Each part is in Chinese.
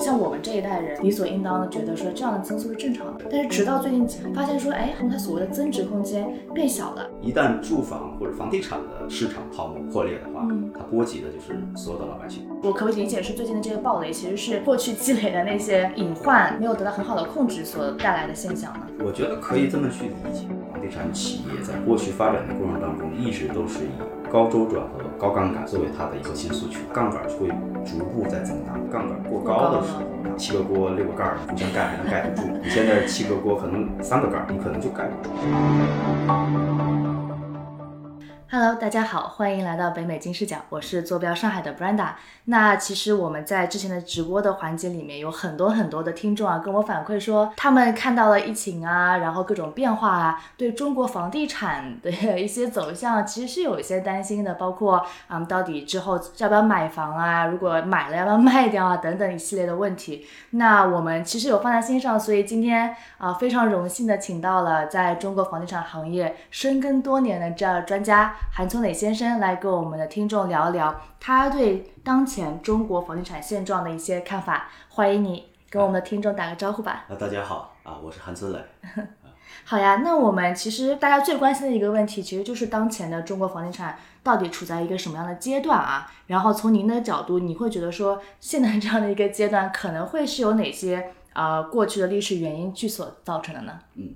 像我们这一代人理所应当的觉得说这样的增速是正常的，但是直到最近发现说，哎，它所谓的增值空间变小了。一旦住房或者房地产的市场泡沫破裂的话，它波及的就是所有的老百姓。我可不可以理解是最近的这些暴雷其实是过去积累的那些隐患没有得到很好的控制所带来的现象呢？我觉得可以这么去理解，房地产企业在过去发展的过程当中，一直都是以高周转和高杠杆作为它的核心诉求，杠杆会逐步在增大，杠杆过高的时候，七个锅六个盖儿互相盖还能盖得住，你现在七个锅可能三个盖儿，你可能就盖不住。Hello，大家好，欢迎来到北美金视角，我是坐标上海的 Brenda。那其实我们在之前的直播的环节里面，有很多很多的听众啊，跟我反馈说，他们看到了疫情啊，然后各种变化啊，对中国房地产的 一些走向，其实是有一些担心的，包括嗯，到底之后要不要买房啊，如果买了要不要卖掉啊，等等一系列的问题。那我们其实有放在心上，所以今天啊，非常荣幸的请到了在中国房地产行业深耕多年的这样专家。韩聪磊先生来跟我们的听众聊一聊他对当前中国房地产现状的一些看法。欢迎你跟我们的听众打个招呼吧。啊，大家好啊，我是韩聪磊。好呀，那我们其实大家最关心的一个问题，其实就是当前的中国房地产到底处在一个什么样的阶段啊？然后从您的角度，你会觉得说现在这样的一个阶段可能会是有哪些呃过去的历史原因去所造成的呢？嗯。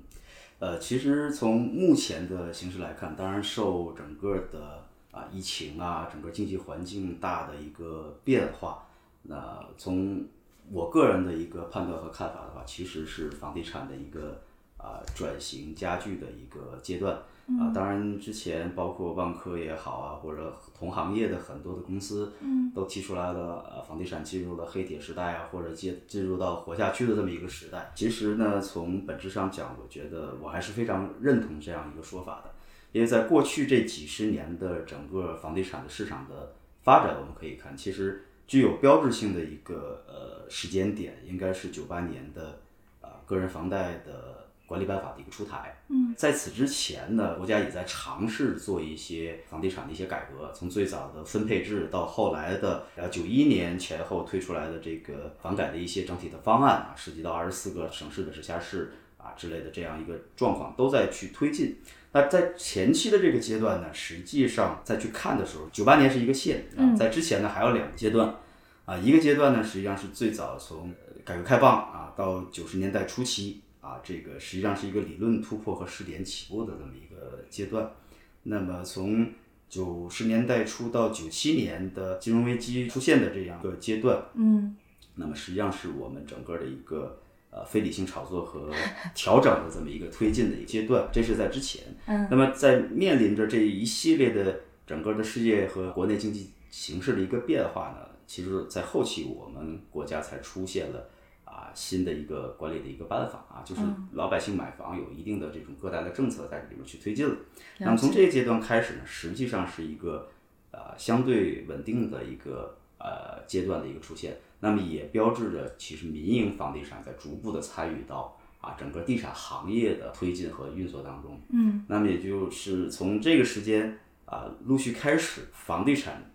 呃，其实从目前的形势来看，当然受整个的啊疫情啊，整个经济环境大的一个变化，那从我个人的一个判断和看法的话，其实是房地产的一个啊转型加剧的一个阶段。啊，当然，之前包括万科也好啊，或者同行业的很多的公司，嗯，都提出来了，呃，房地产进入了黑铁时代啊，或者进进入到活下去的这么一个时代。其实呢，从本质上讲，我觉得我还是非常认同这样一个说法的，因为在过去这几十年的整个房地产的市场的发展，我们可以看，其实具有标志性的一个呃时间点，应该是九八年的啊个人房贷的。管理办法的一个出台，嗯，在此之前呢，国家也在尝试做一些房地产的一些改革，从最早的分配制到后来的呃九一年前后推出来的这个房改的一些整体的方案啊，涉及到二十四个省市的直辖市啊之类的这样一个状况都在去推进。那在前期的这个阶段呢，实际上再去看的时候，九八年是一个线，啊，在之前呢还有两个阶段，啊，一个阶段呢实际上是最早从改革开放啊到九十年代初期。啊，这个实际上是一个理论突破和试点起步的这么一个阶段。那么从九十年代初到九七年的金融危机出现的这样一个阶段，嗯，那么实际上是我们整个的一个呃非理性炒作和调整的这么一个推进的一个阶段。这是在之前。嗯。那么在面临着这一系列的整个的世界和国内经济形势的一个变化呢，其实，在后期我们国家才出现了。啊，新的一个管理的一个办法啊，就是老百姓买房有一定的这种各大的政策在里面去推进了。那么从这个阶段开始呢，实际上是一个呃相对稳定的一个呃阶段的一个出现。那么也标志着其实民营房地产在逐步的参与到啊整个地产行业的推进和运作当中。嗯，那么也就是从这个时间啊陆续开始，房地产。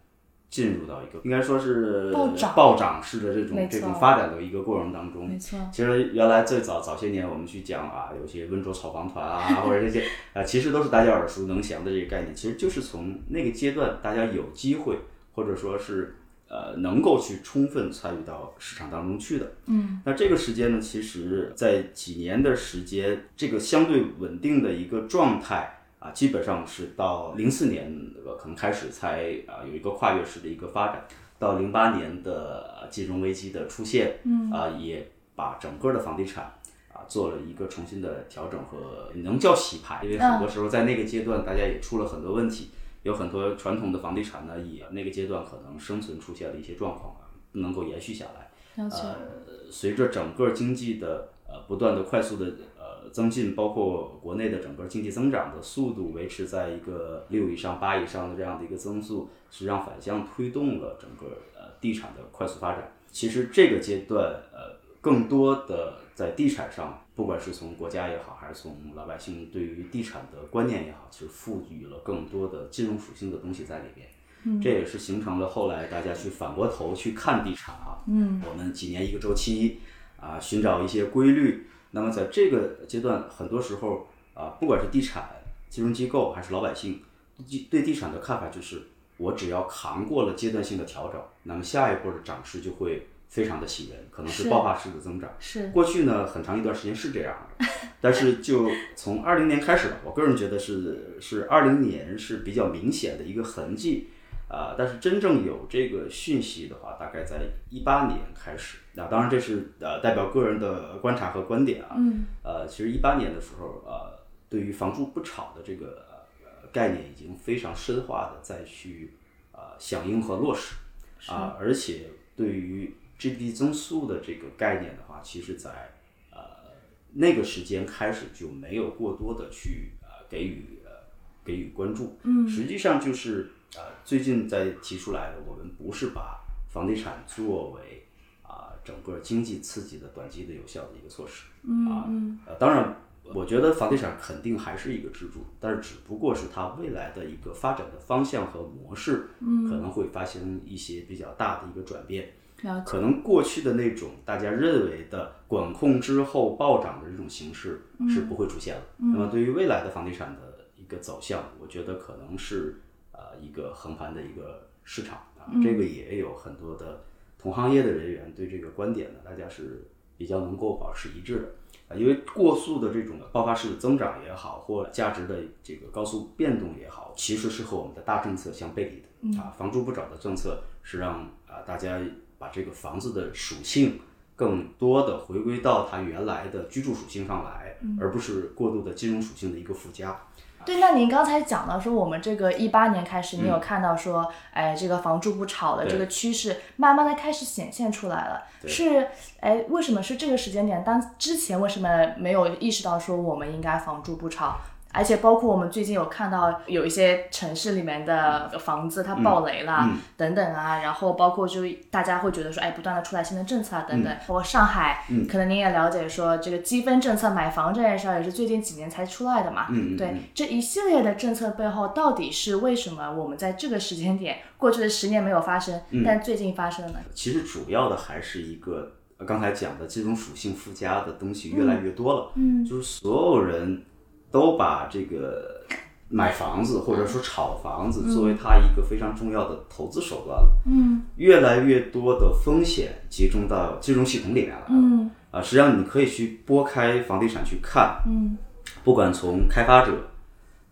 进入到一个应该说是暴涨式的这种这种发展的一个过程当中。没错。其实原来最早早些年我们去讲啊，有些温州炒房团啊，或者这些啊，其实都是大家耳熟能详的这个概念。其实就是从那个阶段，大家有机会或者说是呃能够去充分参与到市场当中去的。嗯。那这个时间呢，其实在几年的时间，这个相对稳定的一个状态。啊，基本上是到零四年可能开始才啊有一个跨越式的一个发展，到零八年的金融危机的出现，嗯啊也把整个的房地产啊做了一个重新的调整和能叫洗牌，因为很多时候在那个阶段大家也出了很多问题，有很多传统的房地产呢也那个阶段可能生存出现了一些状况啊，不能够延续下来。呃，随着整个经济的呃不断的快速的。增进包括国内的整个经济增长的速度维持在一个六以上八以上的这样的一个增速，实际上反向推动了整个呃地产的快速发展。其实这个阶段呃更多的在地产上，不管是从国家也好，还是从老百姓对于地产的观念也好，其实赋予了更多的金融属性的东西在里边。这也是形成了后来大家去反过头去看地产啊，嗯，我们几年一个周期啊，寻找一些规律。那么在这个阶段，很多时候啊，不管是地产、金融机构还是老百姓，对地产的看法就是，我只要扛过了阶段性的调整，那么下一波的涨势就会非常的喜人，可能是是爆发式的增长。是过去呢，很长一段时间是这样的，但是就从二零年开始吧，我个人觉得是是二零年是比较明显的一个痕迹，啊、但是真正有这个讯息的话，大概在一八年开始。那、当然这是呃代表个人的观察和观点啊，嗯，呃，其实一八年的时候，呃，对于房住不炒的这个呃概念已经非常深化的再去呃响应和落实。啊，而且对于 GDP 增速的这个概念的话，其实在呃那个时间开始就没有过多的去呃给予呃给予关注。嗯，实际上就是呃最近在提出来的，我们不是把房地产作为啊、整个经济刺激的短期的有效的一个措施。嗯啊，呃当然。我觉得房地产肯定还是一个支柱，但是只不过是它未来的一个发展的方向和模式，可能会发生一些比较大的一个转变。可能过去的那种大家认为的管控之后暴涨的这种形式是不会出现了。那么对于未来的房地产的一个走向，我觉得可能是呃一个横盘的一个市场啊，这个也有很多的同行业的人员对这个观点呢，大家是比较能够保持一致的。啊，因为过速的这种爆发式的增长也好，或价值的这个高速变动也好，其实是和我们的大政策相背离的。啊，房住不炒的政策是让啊大家把这个房子的属性更多的回归到它原来的居住属性上来，而不是过度的金融属性的一个附加。对，那您刚才讲到说，我们这个一八年开始，你嗯有看到说，哎，这个房住不炒的这个趋势，慢慢的开始显现出来了。是，哎，为什么是这个时间点？当之前为什么没有意识到说我们应该房住不炒？而且包括我们最近有看到有一些城市里面的房子它爆雷啦、等等啊，然后包括就大家会觉得说，哎，不断的出来新的政策啊等等，包括上海，可能您也了解说这个积分政策买房这件事儿也是最近几年才出来的嘛，对，这一系列的政策背后到底是为什么我们在这个时间点，过去的十年没有发生，但最近发生了呢？其实主要的还是一个呃刚才讲的这种属性附加的东西越来越多了，嗯，就是所有人都把这个买房子或者说炒房子作为他一个非常重要的投资手段了，嗯，越来越多的风险集中到金融系统里面来了，嗯，啊，实际上你可以去拨开房地产去看，嗯，不管从开发者、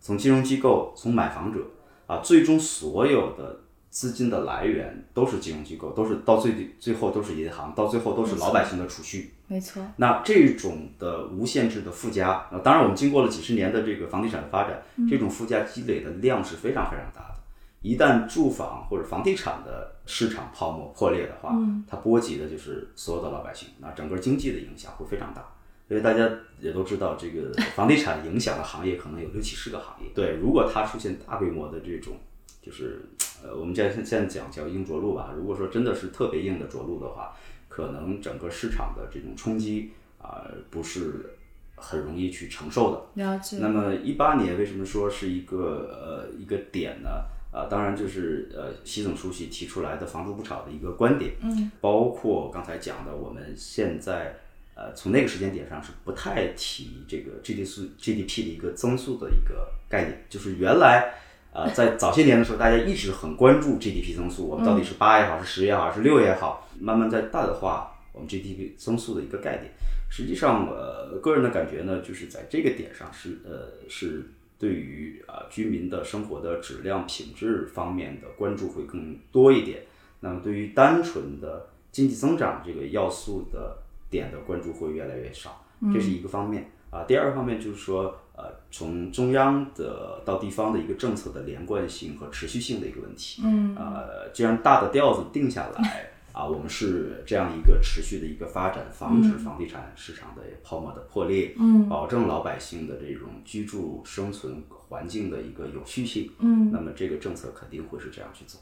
从金融机构、从买房者啊，最终所有的资金的来源都是金融机构，都是到最底最后都是银行，到最后都是老百姓的储蓄。没错，那这种的无限制的附加，呃当然我们经过了几十年的这个房地产的发展，这种附加积累的量是非常非常大的。一旦住房或者房地产的市场泡沫破裂的话，它波及的就是所有的老百姓，那整个经济的影响会非常大。因为大家也都知道，这个 房地产影响的行业可能有六七十个行业。对，如果它出现大规模的这种，就是呃，我们现在现在讲叫硬着陆吧。如果说真的是特别硬的着陆的话，可能整个市场的这种冲击啊、不是很容易去承受的。了解，那么一八年为什么说是一个呃一个点呢？啊、当然就是呃习总书记提出来的“房住不炒”的一个观点，嗯，包括刚才讲的，我们现在呃从那个时间点上是不太提这个 GDP GDP 的一个增速的一个概念，就是原来。呃，在早些年的时候，大家一直很关注 GDP 增速，我们到底是八也好，是十也好，还是六也好，慢慢在淡化我们 GDP 增速的一个概念。实际上，呃，个人的感觉呢，就是在这个点上是呃是对于啊、居民的生活的质量品质方面的关注会更多一点。那么对于单纯的经济增长这个要素的点的关注会越来越少，这是一个方面啊。第二个方面就是说，呃，从中央的到地方的一个政策的连贯性和持续性的一个问题。嗯，呃，这样大的调子定下来。啊，我们是这样一个持续的一个发展，防止房地产市场的泡沫的破裂，嗯，保证老百姓的这种居住生存环境的一个有序性，嗯，那么这个政策肯定会是这样去走。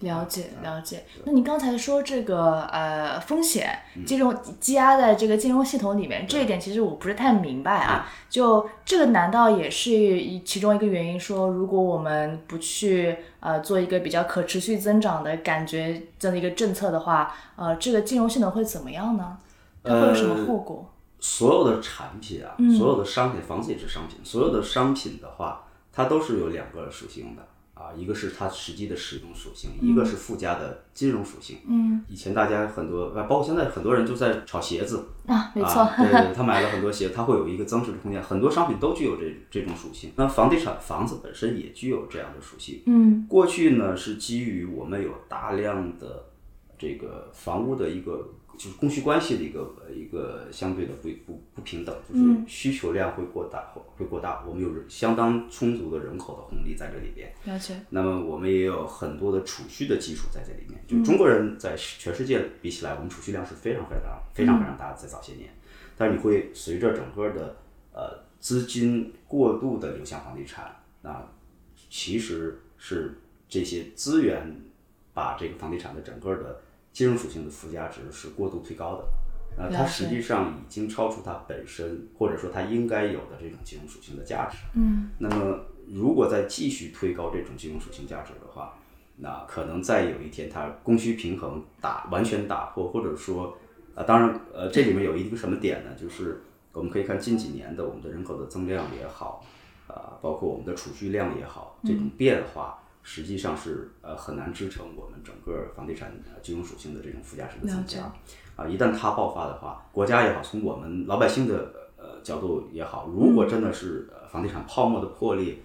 了解了解。那你刚才说这个呃风险金融积压在这个金融系统里面，这一点其实我不是太明白啊。就这个难道也是一其中一个原因？说如果我们不去呃做一个比较可持续增长的感觉这样的一个政策的话，呃，这个金融系统会怎么样呢？它会有什么后果？所有的产品啊，所有的商品，房子也是商品，所有的商品的话，它都是有两个属性的。啊，一个是它实际的使用属性，一个是附加的金融属性。嗯，以前大家很多，包括现在很多人就在炒鞋子啊，没错，对对，他买了很多鞋，他会有一个增值的空间。很多商品都具有这这种属性。那房地产房子本身也具有这样的属性。嗯，过去呢是基于我们有大量的这个房屋的一个。就是供需关系的一个一个相对的不不不平等，就是需求量会过大，会过大。我们有相当充足的人口的红利在这里边。了解。那么我们也有很多的储蓄的基础在这里面。就中国人在全世界比起来，我们储蓄量是非常非常大、非常非常大的，在早些年。但是你会随着整个的呃资金过度的流向房地产，那其实是这些资源把这个房地产的整个的。金融属性的附加值是过度推高的，呃，它实际上已经超出它本身或者说它应该有的这种金融属性的价值。嗯，那么如果再继续推高这种金融属性价值的话，那可能再有一天它供需平衡打完全打破，或者说，啊，当然，呃，这里面有一个什么点呢？就是我们可以看近几年的我们的人口的增量也好，啊，包括我们的储蓄量也好，这种变化。实际上是呃很难支撑我们整个房地产金融属性的这种附加值的增加啊！一旦它爆发的话，国家也好，从我们老百姓的呃角度也好，如果真的是房地产泡沫的破裂，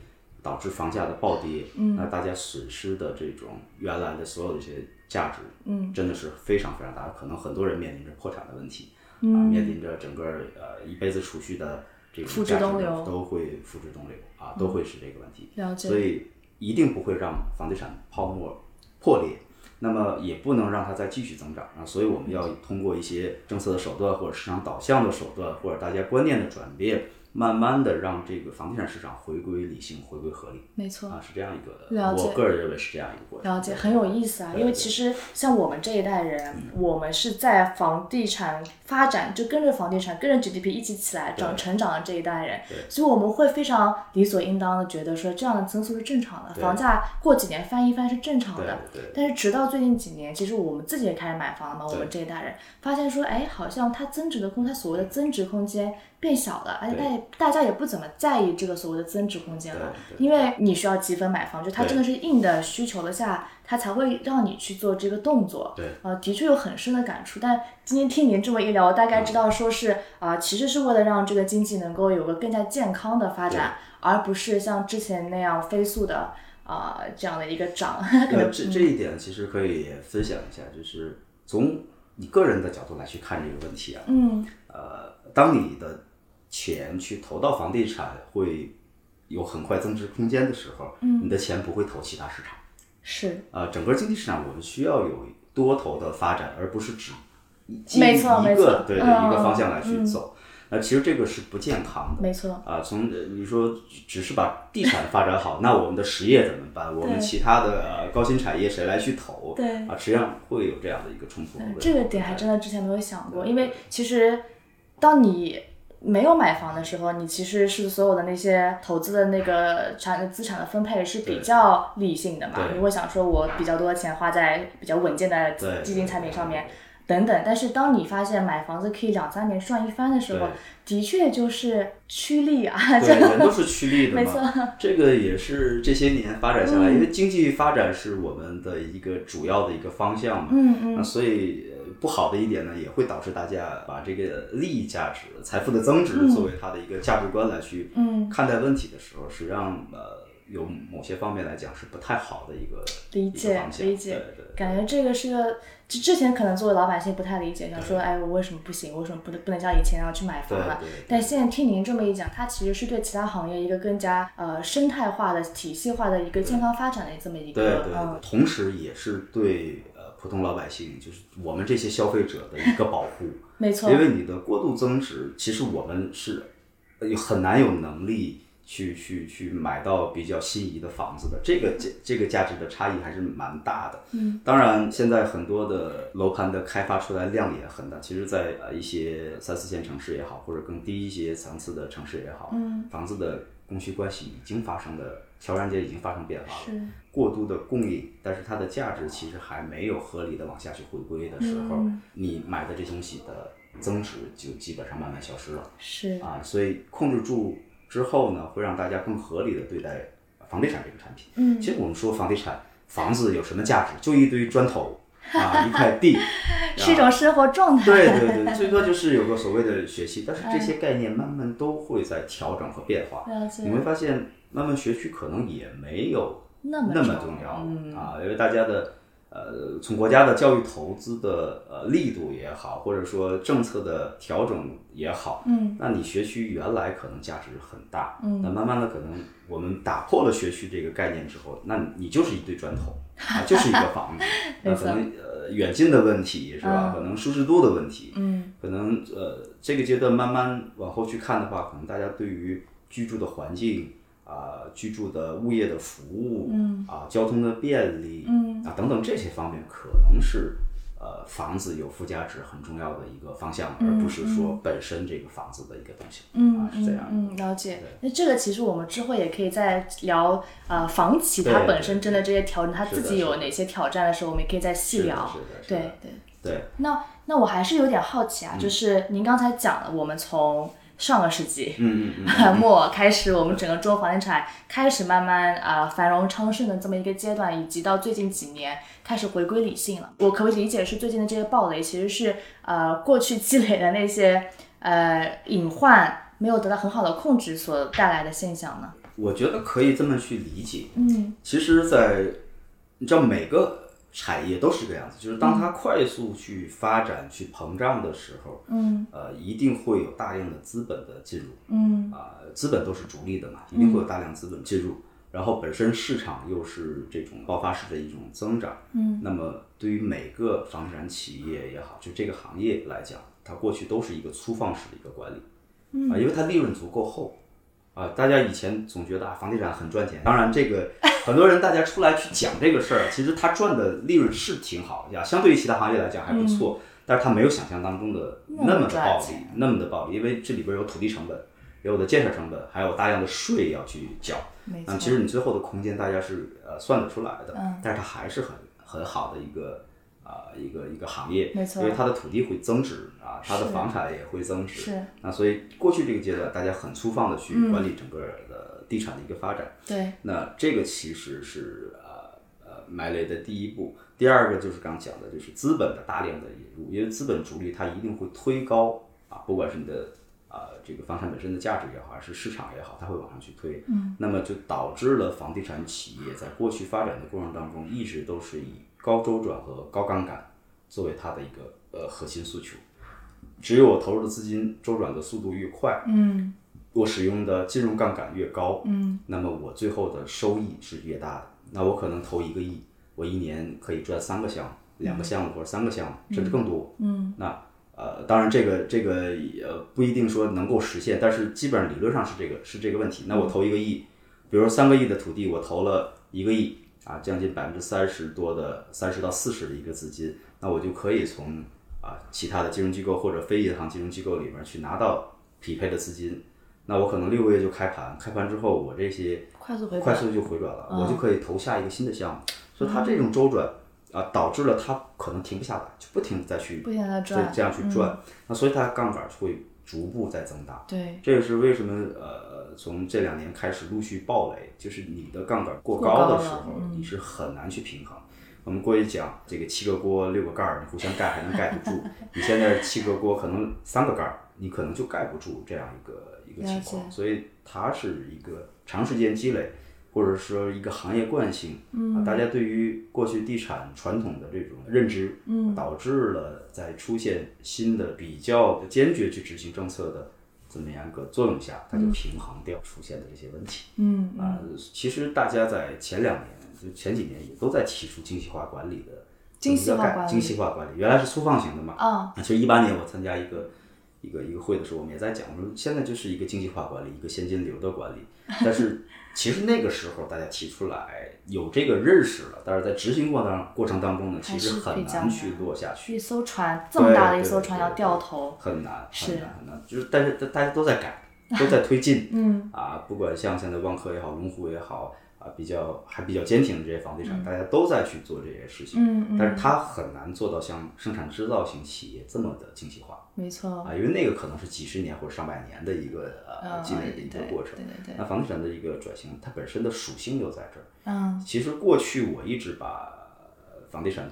导致房价的暴跌，那大家损失的这种原来的所有的一些价值，嗯，真的是非常非常大，可能很多人面临着破产的问题，啊，面临着整个呃一辈子储蓄的这种价值都会付之东流啊，都会是这个问题。了解，所以。一定不会让房地产泡沫破裂，那么也不能让它再继续增长啊！所以我们要通过一些政策的手段，或者市场导向的手段，或者大家观念的转变。慢慢的让这个房地产市场回归理性，回归合理。没错啊，是这样一个，了解。我个人认为是这样一个过程。了解，很有意思啊。因为其实像我们这一代人，我们是在房地产发展，就跟着房地产，跟着 GDP 一起起来长成长的这一代人，所以我们会非常理所应当的觉得说，这样的增速是正常的，房价过几年翻一番是正常的。但是直到最近几年，其实我们自己也开始买房了嘛，我们这一代人发现说，哎，好像它增值的空，它所谓的增值空间。变小了，而且大家大家也不怎么在意这个所谓的增值空间了，因为你需要积分买房，就它真的是硬的需求的下，它才会让你去做这个动作。对，呃，的确有很深的感触。但今天听您这么一聊，我大概知道说是啊，其实是为了让这个经济能够有个更加健康的发展，而不是像之前那样飞速的啊这样的一个涨。那这这一点其实可以分享一下，就是从你个人的角度来去看这个问题啊。嗯。呃，当你的钱去投到房地产会有很快增值空间的时候，嗯，你的钱不会投其他市场，是啊，整个经济市场我们需要有多头的发展，而不是只没错一个对对一个方向来去走，那其实这个是不健康的，没错啊，从你说只是把地产发展好，那我们的实业怎么办？我们其他的高新产业谁来去投？对啊，实际上会有这样的一个冲突。这个点还真的之前没有想过，因为其实当你。没有买房的时候，你其实是所有的那些投资的那个产资产的分配是比较理性的嘛？你会想说，我比较多的钱花在比较稳健的基金产品上面，等等。但是当你发现买房子可以两三年赚一番的时候，的确就是趋利啊。对，人都是趋利的嘛。没错，这个也是这些年发展下来，因为经济发展是我们的一个主要的一个方向嘛。嗯嗯。那所以。不好的一点呢，也会导致大家把这个利益价值、财富的增值作为他的一个价值观来去看待问题的时候，实际上呃，有某些方面来讲是不太好的一个理解理解。感觉这个是个，之之前可能作为老百姓不太理解，想说，哎，我为什么不行？为什么不能不能像以前那样去买房了？但现在听您这么一讲，它其实是对其他行业一个更加呃生态化的、体系化的一个健康发展的这么一个，对对对，同时也是对呃。普通老百姓就是我们这些消费者的一个保护，没错。因为你的过度增值，其实我们是很难有能力去去去买到比较心仪的房子的，这个价这个价值的差异还是蛮大的。嗯，当然现在很多的楼盘的开发出来量也很大，其实，在呃一些三四线城市也好，或者更低一些层次的城市也好，嗯，房子的供需关系已经发生的悄然间已经发生变化了。过度的供应，但是它的价值其实还没有合理的往下去回归的时候，你买的这东西的增值就基本上慢慢消失了。是啊，所以控制住。之后呢，会让大家更合理的对待房地产这个产品。嗯，其实我们说房地产，房子有什么价值？就一堆砖头啊，一块地，是一种生活状态。对对对，最多就是有个所谓的学区，但是这些概念慢慢都会在调整和变化。你会发现，慢慢学区可能也没有那么重要啊，因为大家的。呃，从国家的教育投资的呃力度也好，或者说政策的调整也好，嗯，那你学区原来可能价值很大，嗯，那慢慢的可能我们打破了学区这个概念之后，那你就是一堆砖头 啊，就是一个房子，那可能呃远近的问题是吧？可能舒适度的问题，嗯，可能呃这个阶段慢慢往后去看的话，可能大家对于居住的环境。啊，居住的物业的服务，嗯，啊，交通的便利，嗯，啊，等等这些方面，可能是呃房子有附加值很重要的一个方向，而不是说本身这个房子的一个东西，嗯，啊是这样，嗯，了解。那这个其实我们之后也可以再聊，啊，房企它本身真的这些调整，它自己有哪些挑战的时候，我们也可以再细聊。对对对。那那我还是有点好奇啊，就是您刚才讲了，我们从。上个世纪 末开始，我们整个中国房地产开始慢慢啊繁荣昌盛的这么一个阶段，以及到最近几年开始回归理性了。我可不可以理解是最近的这些暴雷其实是呃过去积累的那些呃隐患没有得到很好的控制所带来的现象呢？我觉得可以这么去理解。嗯，其实，在你知道每个。产业都是这个样子，就是当它快速去发展、去膨胀的时候，嗯，呃，一定会有大量的资本的进入，嗯，啊，资本都是逐利的嘛，一定会有大量资本进入，然后本身市场又是这种爆发式的一种增长，嗯，那么对于每个房地产企业也好，就这个行业来讲，它过去都是一个粗放式的一个管理，嗯，啊，因为它利润足够厚。啊，大家以前总觉得啊，房地产很赚钱。当然，这个很多人大家出来去讲这个事儿，其实他赚的利润是挺好呀，相对于其他行业来讲还不错。但是他没有想象当中的那么的暴利，那么的暴利，因为这里边有土地成本，有的建设成本，还有大量的税要去缴。那其实你最后的空间大家是呃算得出来的，嗯但是它还是很很好的一个。啊，一个一个行业，因为它的土地会增值啊，它的房产也会增值。是。那所以过去这个阶段，大家很粗放的去管理整个的地产的一个发展。对。那这个其实是呃呃埋雷的第一步。第二个就是刚讲的，就是资本的大量的引入，因为资本逐利，它一定会推高啊，不管是你的啊这个房产本身的价值也好，还是市场也好，它会往上去推。嗯。那么就导致了房地产企业在过去发展的过程当中，一直都是以高周转和高杠杆作为它的一个呃核心诉求，只有我投入的资金周转的速度越快，嗯，我使用的金融杠杆越高，嗯，那么我最后的收益是越大的。那我可能投一个亿，我一年可以赚三个项目、两个项目或者三个项目，甚至更多，嗯，那呃，当然这个这个呃不一定说能够实现，但是基本上理论上是这个是这个问题。那我投一个亿，比如说三个亿的土地，我投了一个亿。啊，将近百分之三十多的三十到四十的一个资金，那我就可以从啊其他的金融机构或者非银行金融机构里面去拿到匹配的资金。那我可能六个月就开盘，开盘之后我这些快速回快速就回转了，我就可以投下一个新的项目。所以它这种周转啊，导致了它可能停不下来，就不停再去不停的转，这样去转。那所以它杠杆会逐步在增大。对，这也是为什么呃。从这两年开始陆续暴雷，就是你的杠杆过高的时候，你是很难去平衡。我们过去讲这个七个锅六个盖儿，你互相盖还能盖得住。你现在七个锅可能三个盖儿，你可能就盖不住这样一个一个情况。所以它是一个长时间积累，或者说一个行业惯性。嗯，大家对于过去地产传统的这种认知，嗯，导致了在出现新的比较坚决去执行政策的。这么样一个作用下，它就平衡掉出现的这些问题。嗯啊，其实大家在前两年，就前几年也都在提出精细化管理的精细化管理。精细化管理原来是粗放型的嘛。啊。其实一八年我参加一个一个一个会的时候，我们也在讲我说，现在就是一个精细化管理，一个现金流的管理。但是其实那个时候大家提出来有这个认识了，但是在执行过程过程当中呢，其实很难去落下去。一艘船这么大的一对艘船要掉头，很难，是很难，很难。就是但是大大家都在改，都在推进。嗯啊，不管像现在万科也好，龙湖也好，啊，比较还比较坚挺的这些房地产，嗯大家都在去做这些事情。嗯嗯，但是它很难做到像生产制造型企业这么的精细化没错，啊，因为那个可能是几十年或者上百年的一个呃嗯积累的一个过程。对对对，那房地产的一个转型，它本身的属性就在这儿。嗯其实过去我一直把呃房地产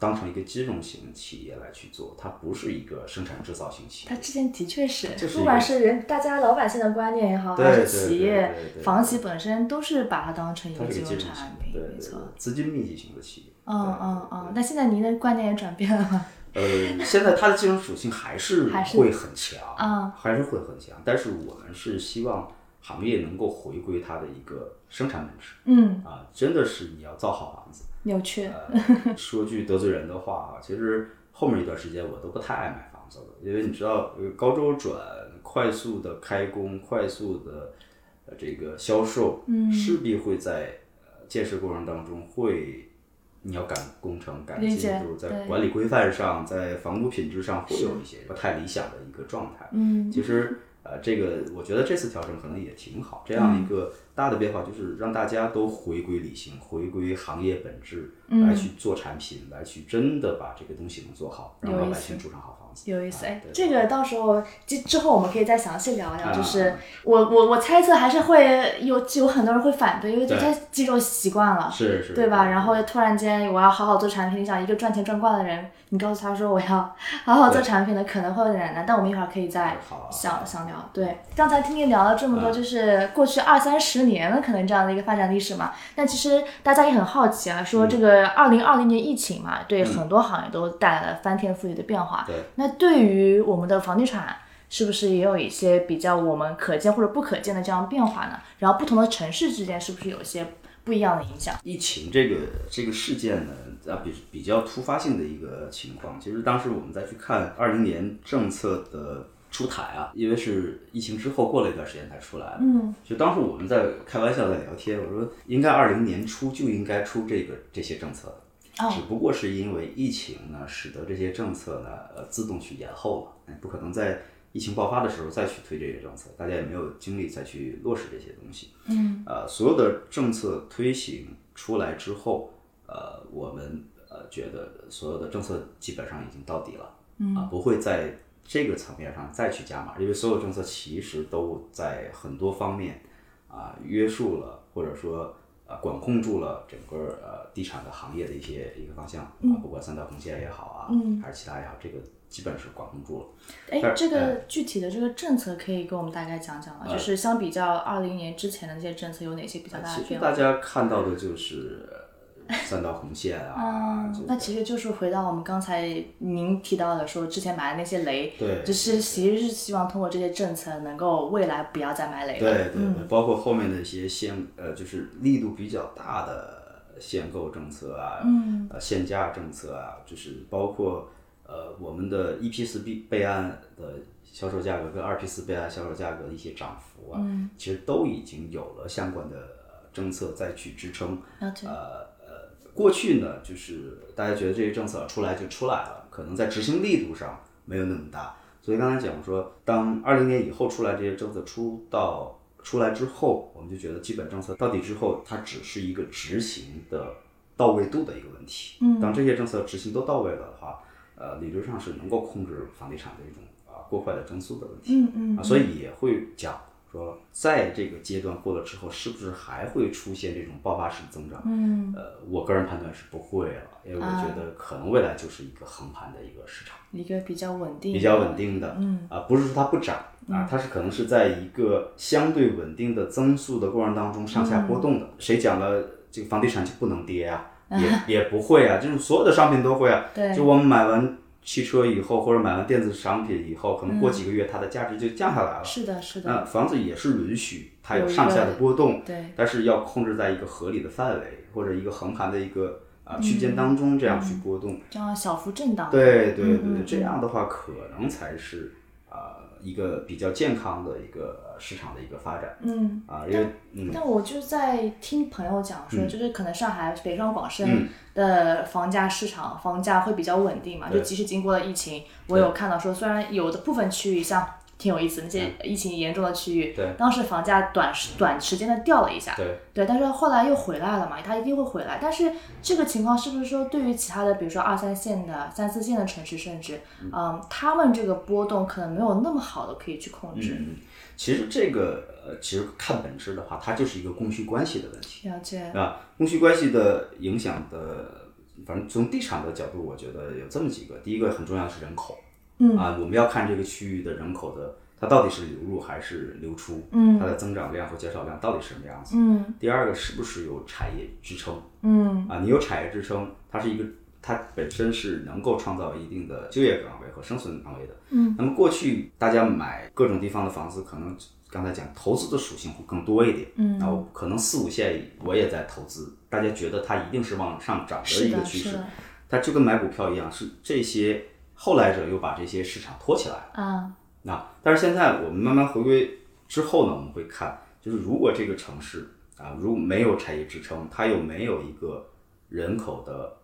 当成一个金融型企业来去做，它不是一个生产制造型企业。它之前的确是，就是不管是人大家老百姓的观念也好，还是企业房企本身都是把它当成一个金融产品，没错。资金密集型的企业。嗯嗯嗯，那现在您的观念也转变了吗？呃，现在它的金融属性还是还是会很强，啊还是会很强。但是我们是希望行业能够回归它的一个生产本质嗯，啊，真的是你要造好房子。扭曲，呃说句得罪人的话啊，其实后面一段时间我都不太爱买房子了，因为你知道，呃高周转、快速的开工、快速的呃这个销售，嗯势必会在呃建设过程当中会。你要赶工程、赶进度，在管理规范上，在房屋品质上会有一些不太理想的一个状态。嗯其实呃，这个我觉得这次调整可能也挺好，这样一个大的变化就是让大家都回归理性，回归行业本质，嗯来去做产品，来去真的把这个东西能做好，让老百姓住上好房子。有意思，哎，这个到时候之之后我们可以再详细聊聊。啊就是我我我猜测还是会有有很多人会反对，因为就他肌肉习惯了，是是，对吧？然后突然间我要好好做产品，你想一个赚钱赚惯的人，你告诉他说我要 好好做产品的，可能会有点难。但我们一会儿可以再好啊详详聊。对，刚才听你聊了这么多，啊就是过去二三十年了，可能这样的一个发展历史嘛。那其实大家也很好奇啊，嗯说这个二零二零年疫情嘛，对很多行业都带来了翻天覆地的变化。对那对于我们的房地产，是不是也有一些比较我们可见或者不可见的这样变化呢？然后不同的城市之间是不是有一些不一样的影响？疫情这个这个事件呢，啊比比较突发性的一个情况。其实当时我们再去看二零年政策的出台啊，因为是疫情之后过了一段时间才出来的。嗯，就当时我们在开玩笑在聊天，我说应该二零年初就应该出这个这些政策了。哦只不过是因为疫情呢，使得这些政策呢，呃，自动去延后了，哎不可能在疫情爆发的时候再去推这些政策，大家也没有精力再去落实这些东西。嗯，呃，所有的政策推行出来之后，呃，我们呃觉得所有的政策基本上已经到底了，嗯，啊，不会在这个层面上再去加码，因为所有政策其实都在很多方面啊、约束了或者说。呃，管控住了整个呃地产的行业的一些一个方向啊，不管三道红线也好啊，嗯还是其他也好，这个基本是管控住了。哎，这个具体的这个政策可以给我们大概讲讲吗？就是相比较二零年之前的那些政策，有哪些比较大的其实变化？大家看到的就是呃 三道红线啊，嗯，那其实就是回到我们刚才您提到的，说之前买的那些雷，对就是其实是希望通过这些政策，能够未来不要再买雷了。对对对，包括后面的一些限呃，就是力度比较大的限购政策啊，嗯，呃，限价政策啊，就是包括呃我们的一批四备备案的销售价格跟二批四备案销售价格的一些涨幅啊，嗯其实都已经有了相关的呃政策再去支撑。呃，过去呢，就是大家觉得这些政策出来就出来了，可能在执行力度上没有那么大。所以刚才讲说，当二零年以后出来这些政策出到出来之后，我们就觉得基本政策到底之后，它只是一个执行的到位度的一个问题。嗯当这些政策执行都到位了的话，呃，理论上是能够控制房地产的一种啊过快的增速的问题。嗯嗯啊，所以也会讲说，在这个阶段过了之后，是不是还会出现这种爆发式增长？嗯，呃，我个人判断是不会了，因为我觉得可能未来就是一个横盘的一个市场，一个比较稳定，比较稳。定的，嗯啊，不是说它不涨啊，它是可能是在一个相对稳定的增速的过程当中上下波动的。谁讲了这个房地产就不能跌啊？也也不会啊，就是所有的商品都会啊。对就我们买完汽车以后，或者买完电子商品以后，可能过几个月它的价值就降下来了。是的，是的，那房子也是允许它有上下的波动，对，但是要控制在一个合理的范围或者一个横盘的一个啊区间当中这样去波动。这样小幅震荡。对对对这样的话可能才是呃一个比较健康的一个市场的一个发展。嗯，啊，因为嗯。但我就在听朋友讲说，就是可能上海、北上广嗯。深的房价市场房价会比较稳定嘛，就即使经过了疫情，我有看到说，虽然有的部分区域像挺有意思，那些疫情严重的区域，嗯对当时房价短时短时间的掉了一下，对对，但是后来又回来了嘛，它一定会回来。但是这个情况是不是说，对于其他的，比如说二三线的、三四线的城市，甚至，嗯，他们这个波动可能没有那么好的可以去控制？嗯，其实这个呃，其实看本质的话，它就是一个供需关系的问题。了解，啊，供需关系的影响的，反正从地产的角度，我觉得有这么几个。第一个很重要的是人口，嗯啊，我们要看这个区域的人口的，它到底是流入还是流出，嗯它的增长量和减少量到底是什么样子。嗯第二个是不是有产业支撑嗯啊？你有产业支撑，它是一个，它本身是能够创造一定的就业岗位和生存岗位的。嗯，那么过去大家买各种地方的房子，可能刚才讲投资的属性会更多一点。嗯然后可能四五线我也在投资，大家觉得它一定是往上涨的，一个趋势，，它就跟买股票一样，是这些后来者又把这些市场托起来了。啊，那但是现在我们慢慢回归之后呢，我们会看，就是如果这个城市啊，如果没有产业支撑，它又没有一个人口的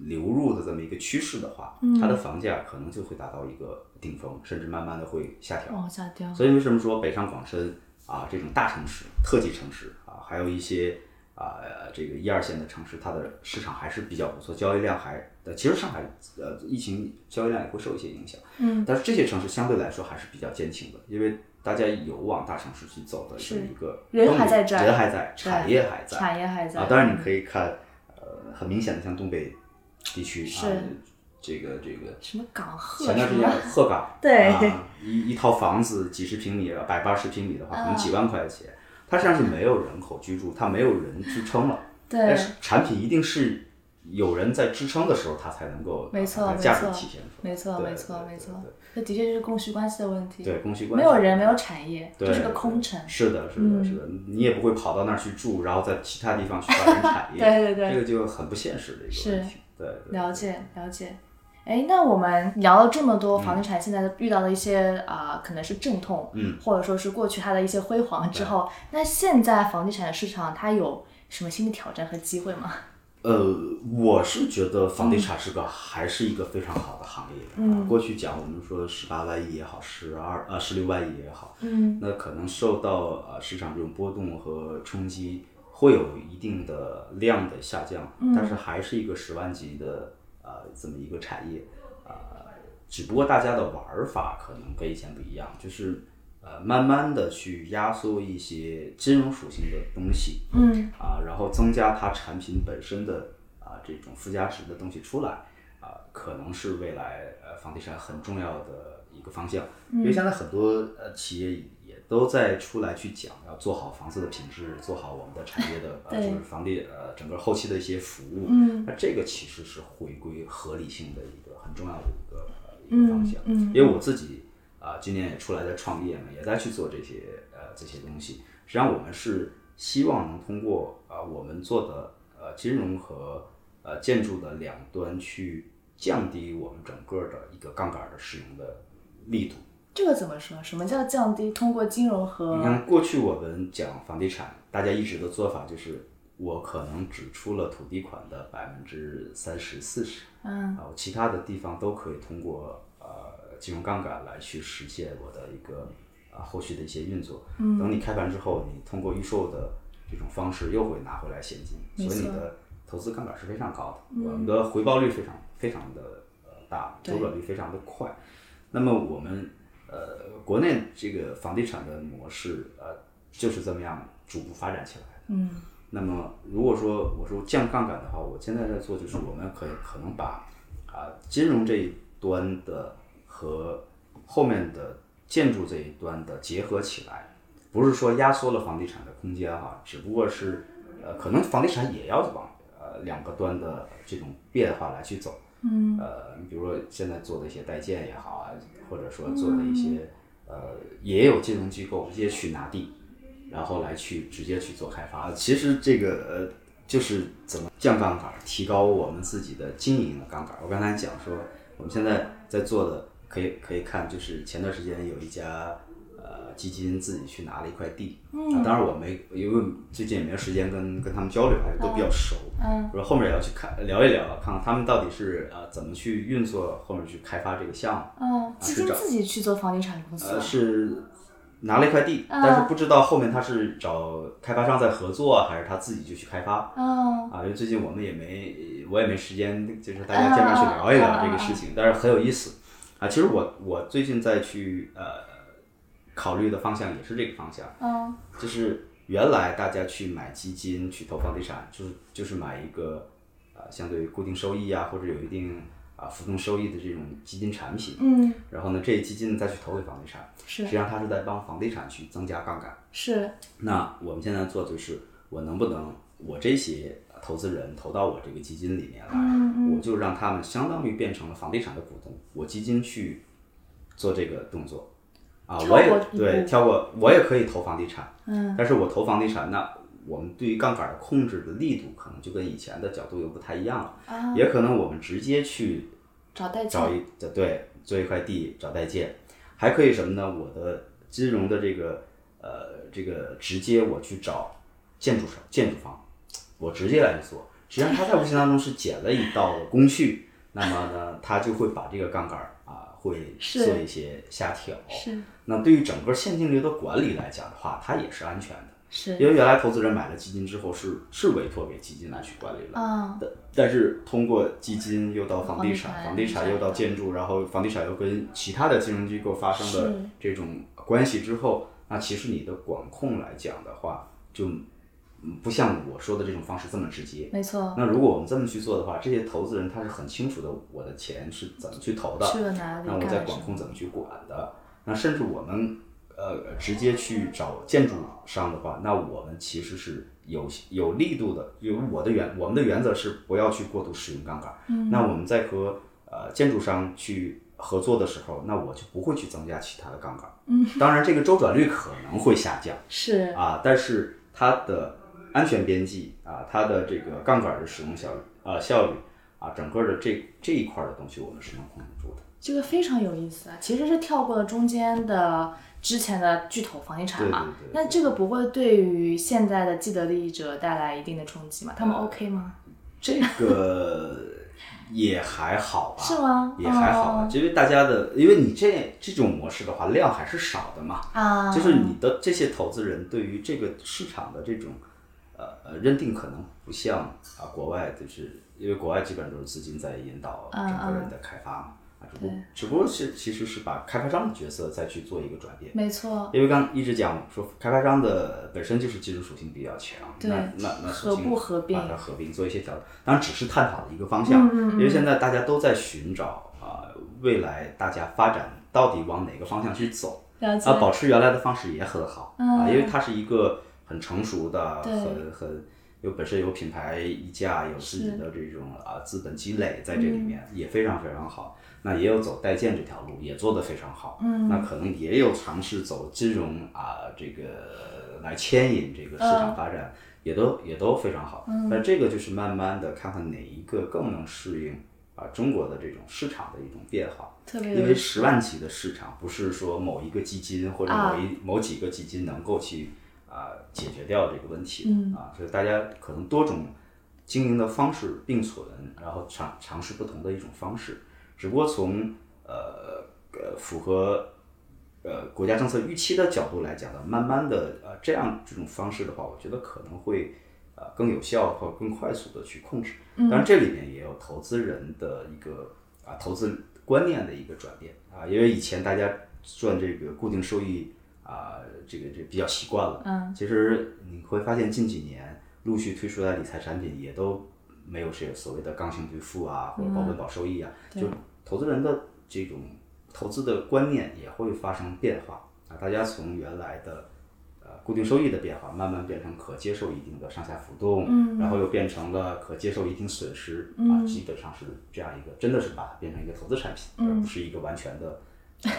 流入的这么一个趋势的话，它的房价可能就会达到一个顶峰，甚至慢慢的会下调。往下掉，所以为什么说北上广深啊这种大城市、特级城市啊，还有一些啊、呃这个一二线的城市，它的市场还是比较不错，交易量还呃，其实上海呃疫情交易量也会受一些影响，嗯，但是这些城市相对来说还是比较坚挺的，因为大家有往大城市去走的这么一个人动力还在人还在，产业还在，产业还在啊，当然你可以看呃很明显的像东北地区啊是，这个这个。什么港鹤前段时间，鹤岗，对啊，一一套房子几十平米，百八十平米的话，可能几万块钱，它实际上是没有人口居住，它没有人支撑了。对但，是产品一定是有人在支撑的时候，它才能够没错价值体现出来。没错没错没错，这的确就是供需关系的问题，对供需关系没有人，没有产业，对这是个空城，是的，是的，是的，你也不会跑到那儿去住，然后在其他地方去发展产业。对对对这个就很不现实的一个问题。对对。了解了解。哎，那我们聊了这么多嗯房地产现在遇到的一些啊、可能是阵痛，嗯，或者说是过去它的一些辉煌之后，那现在房地产市场它有什么新的挑战和机会吗？呃，我是觉得房地产是个、还是一个非常好的行业。嗯、过去讲我们说十八万亿也好，十二呃十六万亿也好，嗯，那可能受到呃市场这种波动和冲击，会有一定的量的下降，但是还是一个十万级的呃这么一个产业，呃，只不过大家的玩儿法可能跟以前不一样，就是呃慢慢的去压缩一些金融属性的东西，嗯啊，然后增加它产品本身的啊这种附加值的东西出来啊，可能是未来呃房地产很重要的一个方向。因为现在很多呃企业也都在出来去讲，要做好房子的品质，做好我们的产业的 呃就是房地呃整个后期的一些服务。嗯那这个其实是回归合理性的一个很重要的一个呃一个方向。嗯因为我自己啊、今年也出来在创业嘛，也在去做这些呃这些东西。实际上我们是希望能通过啊、我们做的呃金融和呃建筑的两端去降低我们整个的一个杠杆的使用的力度。这个怎么说？什么叫降低？通过金融和你看，过去我们讲房地产，大家一直的做法就是，我可能只出了土地款的百分之三十、四十，嗯啊，我其他的地方都可以通过呃金融杠杆来去实现我的一个啊后续的一些运作。嗯，等你开盘之后，你通过预售的这种方式又会拿回来现金，所以你的投资杠杆是非常高的，我们的回报率非常非常的呃大，周转率非常的快。那么我们呃国内这个房地产的模式呃就是这么样逐步发展起来的。嗯那么如果说我说降杠杆的话，我现在在做就是我们可以可能把啊、金融这一端的和后面的建筑这一端的结合起来，不是说压缩了房地产的空间哈、只不过是呃可能房地产也要往呃两个端的这种变化来去走。嗯呃，你比如说现在做的一些代建也好啊，或者说做的一些、呃，也有金融机构直接去拿地，然后来去直接去做开发。其实这个呃，就是怎么降杠杆，提高我们自己的经营的杠杆。我刚才讲说，我们现在在做的可以可以看，就是前段时间有一家呃基金自己去拿了一块地，啊，当然我没因为最近也没有时间跟跟他们交流，还都比较熟，嗯，我说后面也要去看聊一聊，看看他们到底是呃怎么去运作，后面去开发这个项目。嗯，基金是自己去做房地产公司呃，是拿了一块地，嗯。但是不知道后面他是找开发商在合作啊，还是他自己就去开发。嗯。啊？因为最近我们也没，我也没时间，就是大家见面去聊一聊这个事情，但是很有意思。啊。其实我我最近在去呃考虑的方向也是这个方向，嗯。就是原来大家去买基金去投房地产，就是就是买一个呃相对于固定收益啊，或者有一定啊浮动收益的这种基金产品，嗯，然后呢，这些基金再去投给房地产，是。实际上它是在帮房地产去增加杠杆。是，那我们现在做就是，我能不能我这些投资人投到我这个基金里面来，嗯。我就让他们相当于变成了房地产的股东，我基金去做这个动作。啊，我也对跳过，我也可以投房地产，嗯但是我投房地产，那我们对于杠杆的控制的力度可能就跟以前的角度又不太一样了，啊，也可能我们直接去找代找建。一对做一块地找代建，还可以什么呢？我的金融的这个呃这个直接我去找建筑商建筑方，我直接来做。实际上他在无形当中是捡了一道工序，那么呢，他就会把这个杠杆会做一些下调。是那对于整个现金流的管理来讲的话，它也是安全的。是因为原来投资人买了基金之后是是委托给基金来去管理了，啊，但但是通过基金又到房地产，房房地地产产又到建筑，然后房地产又跟其他的金融机构发生了这种关系之后，那其实你的管控来讲的话，就嗯不像我说的这种方式这么直接。没错，那如果我们这么去做的话，这些投资人他是很清楚的，我的钱是怎么去投的，去了哪里那我在？管控怎么去管的？那甚至我们呃直接去找建筑商的话，那我们其实是有有力度的。因为我的原我们的原则是不要去过度使用杠杆。嗯，那我们在和呃建筑商去合作的时候，那我就不会去增加其他的杠杆。嗯，当然这个周转率可能会下降是啊，但是它的安全边际啊，它的这个杠杆的使用效率啊效率啊，整个的这这一块儿的东西我们是能控制住的。这个非常有意思啊，其实是跳过了中间的之前的巨头房地产嘛。对对对那这个不会对于现在的既得利益者带来一定的冲击吗？他们 OK 吗？这个也还好吧，是吗也还好因为大家的，因为你这这种模式的话，量还是少的嘛，啊，就是你的这些投资人对于这个市场的这种呃呃认定，可能不像啊国外，就是因为国外基本上都是资金在引导整个人的开发嘛，啊，只不过只不过是其实是把开发商的角色再去做一个转变。没错，因为刚一直讲说，开发商的本身就是技术属性比较强，对那那那合并。把它合并做一些调整，当然只是探讨的一个方向，嗯因为现在大家都在寻找啊、未来大家发展到底往哪个方向去走啊，保持原来的方式也很好、啊，因为它是一个很成熟的、很很有本身有品牌溢价，有自己的这种啊资本积累在这里面，也非常非常好。那也有走代建这条路，也做得非常好。嗯，那可能也有尝试走金融啊，这个来牵引这个市场发展，也都也都非常好。嗯，但这个就是慢慢的看看哪一个更能适应啊中国的这种市场的一种变化。特别因为十万级的市场不是说某一个基金或者某一、某几个基金能够去啊、解决掉这个问题的、啊，所以大家可能多种经营的方式并存，然后尝尝试不同的一种方式，只不过从呃呃符合呃国家政策预期的角度来讲呢，慢慢的呃这样这种方式的话，我觉得可能会呃更有效或更快速的去控制。当然这里面也有投资人的一个啊投资观念的一个转变。啊，因为以前大家赚这个固定收益啊，这个这比较习惯了。嗯，其实你会发现近几年陆续推出来的理财产品也都没有是所谓的刚性兑付啊，或者保本保收益啊，就投资人的这种投资的观念也会发生变化。啊，大家从原来的。呃，固定收益的变化，慢慢变成可接受一定的上下浮动，嗯，然后又变成了可接受一定损失，啊，基本上是这样一个，真的是把它变成一个投资产品，而不是一个完全的呃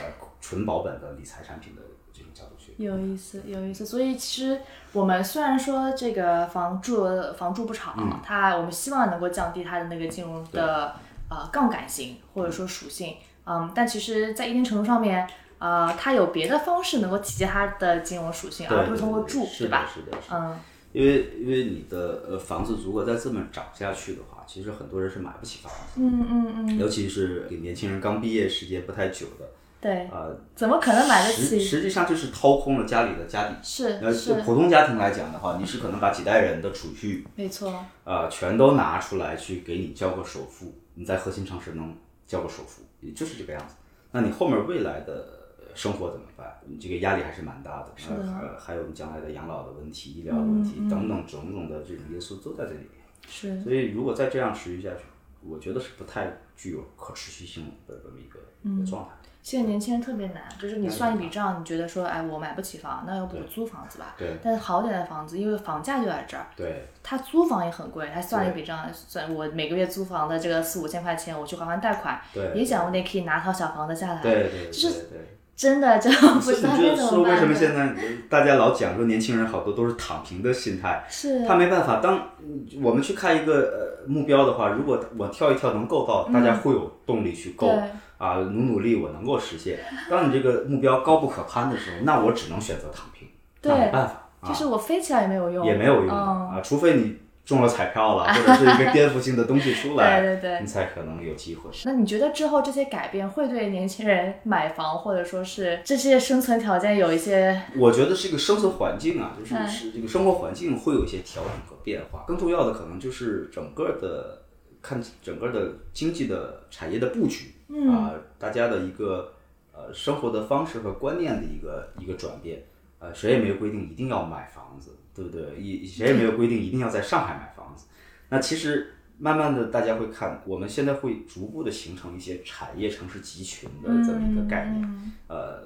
纯保本的理财产品的这种角度去。有意思，有意思。所以其实我们虽然说这个房住房住不炒，嗯它我们希望能够降低它的那个金融的呃杠杆性或者说属性，嗯，但其实，在一定程度上面，呃，它有别的方式能够体现它的金融属性，而不是通过住，是的吧？是的，是的。嗯，因为因为你的呃房子如果再这么涨下去的话，其实很多人是买不起房子，嗯嗯嗯，尤其是给年轻人刚毕业时间不太久的，对，呃，怎么可能买得起？实际上就是掏空了家里的家底。呃，是是，普通家庭来讲的话，你是可能把几代人的储蓄没错，呃，全都拿出来去给你交个首付，你在核心城市能交个首付，也就是这个样子。那你后面未来的呃生活怎么办？你这个压力还是蛮大的。是的嗯呃，还有你将来的养老的问题、医疗的问题、等等种种的这种因素都在这里面。是所以如果再这样持续下去，我觉得是不太具有可持续性的这么一个、嗯一个状态。现在年轻人特别难，就是你算一笔账，你觉得说，哎，我买不起房，那要不我租房子吧？对但是好点的房子，因为房价就在这儿，对他租房也很贵，他算了一笔账，算我每个月租房的这个四五千块钱，我去还还贷款，对也想不定可以拿套小房子下来。对对就是对对。真的就 不所以知道你说该怎么办。为什么现在大家老讲说年轻人好多都是躺平的心态？是他没办法。当嗯我们去看一个呃目标的话，如果我跳一跳能够到，大家会有动力去够嗯对啊，努努力我能够实现。当你这个目标高不可攀的时候，那我只能选择躺平，没办法啊，就是我飞起来也没有用，也没有用啊，除非你中了彩票了，或者是一个颠覆性的东西出来，对对对你才可能有机会。那你觉得之后这些改变会对年轻人买房或者说是这些生存条件有一些我觉得是一个生存环境啊，就是嗯是这个生活环境会有一些调整和变化。更重要的可能就是整个的看整个的经济的产业的布局，嗯啊、大家的一个呃生活的方式和观念的一个一个转变。呃，谁也没有规定一定要买房子，对不对？一谁也没有规定一定要在上海买房子。那其实慢慢的，大家会看，我们现在会逐步的形成一些产业城市集群的这么一个概念。呃，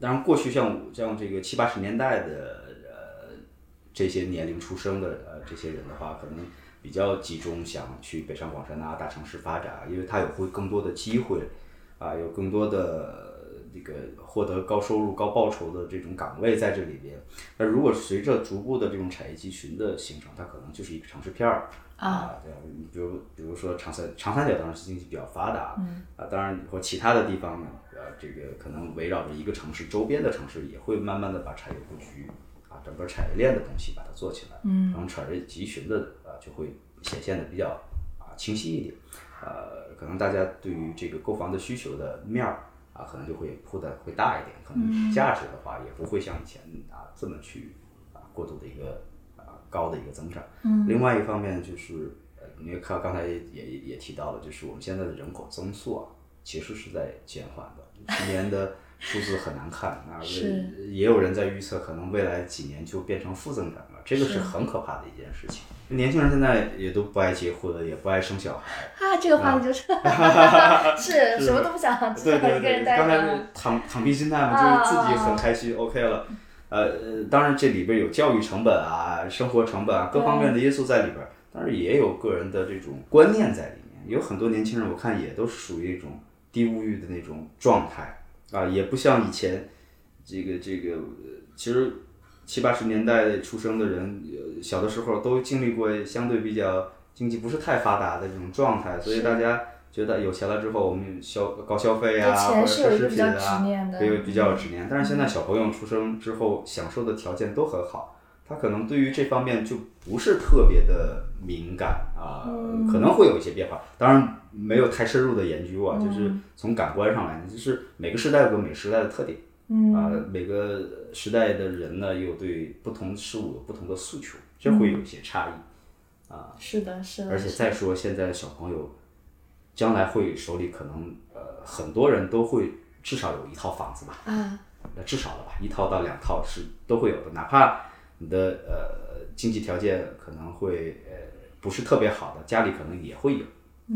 当然过去像我像这个七八十年代的呃这些年龄出生的呃这些人的话，可能比较集中想去北上广深啊大城市发展啊，因为它有会更多的机会啊，有更多的。这个获得高收入、高报酬的这种岗位在这里边，那如果随着逐步的这种产业集群的形成，它可能就是一个城市片儿啊，对啊，你比如比如说长三长三角当然是经济比较发达，嗯，啊，当然或其他的地方呢，呃，这个可能围绕着一个城市周边的城市也会慢慢的把产业布局啊，整个产业链的东西把它做起来，嗯，然后产业集群的啊就会显现的比较啊清晰一点，呃，可能大家对于这个购房的需求的面儿。啊，可能就会铺的会大一点，可能价值的话也不会像以前啊这么去啊过度的一个啊高的一个增长。嗯。另外一方面就是呃，你也看刚才也也也提到了，就是我们现在的人口增速啊，其实是在减缓的。去年的数字很难看啊，也有人在预测可能未来几年就变成负增长了，这个是很可怕的一件事情。年轻人现在也都不爱结婚，也不爱生小孩。啊，这个话题就 是是什么都不想，只对对对，想一个人待刚才着。是躺躺平心态嘛，啊就是自己很开心，OK 了。呃，呃当然这里边有教育成本啊、生活成本啊各方面的因素在里边，当然也有个人的这种观念在里面。有很多年轻人，我看也都是属于一种低物欲的那种状态啊，也不像以前这个这个，呃其实七八十年代出生的人，呃小的时候都经历过相对比较经济不是太发达的这种状态，所以大家觉得有钱了之后，我们消高消费啊，或者奢侈品啊对，比较有执念。但是现在小朋友出生之后，享受的条件都很好，他可能对于这方面就不是特别的敏感啊，可能会有一些变化。当然没有太深入的研究啊，就是从感官上来讲，就是每个时代有个每个时代的特点。嗯啊，每个时代的人呢，又对不同事物有不同的诉求，这会有一些差异啊。是的，是的，而且再说，现在的小朋友将来会手里可能呃很多人都会至少有一套房子吧，啊，那至少了吧，一套到两套是都会有的，哪怕你的呃经济条件可能会呃不是特别好的，家里可能也会有。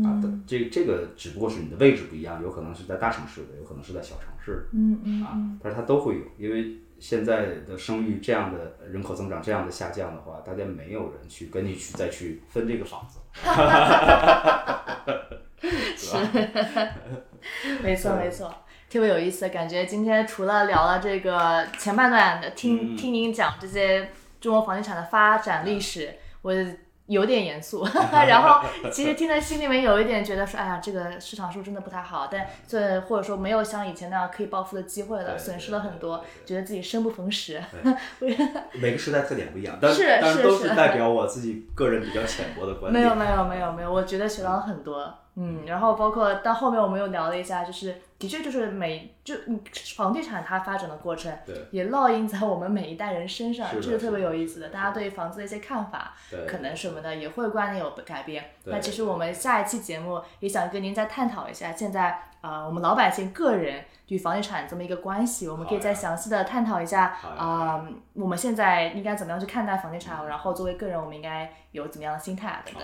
啊，的这这个只不过是你的位置不一样，有可能是在大城市的，有可能是在小城市的，嗯嗯啊，但是它都会有，因为现在的生育这样的人口增长这样的下降的话，大家没有人去跟你去再去分这个房子，是 没错没错，特别有意思。感觉今天除了聊了这个前半段，听、听您讲这些中国房地产的发展历史，我有点严肃，然后其实 听在心里面有一点觉得说，哎呀，这个市场是不是真的不太好？但这或者说没有像以前那样可以暴富的机会了，损失了很多，觉得自己生不逢时。每个时代特点不一样，但是是都是代表我自己个人比较浅薄的观点。没有没有没有没有，我觉得学到了很多。嗯，然后包括到后面我们又聊了一下，就是的确就是每就嗯房地产它发展的过程，对也烙印在我们每一代人身上，这是特别有意思的。大家对房子的一些看法，对可能什么的也会观念有改变。那其实我们下一期节目也想跟您再探讨一下，现在呃我们老百姓个人与房地产这么一个关系，我们可以再详细的探讨一下啊、我们现在应该怎么样去看待房地产，然后作为个人我们应该有怎么样的心态啊等等。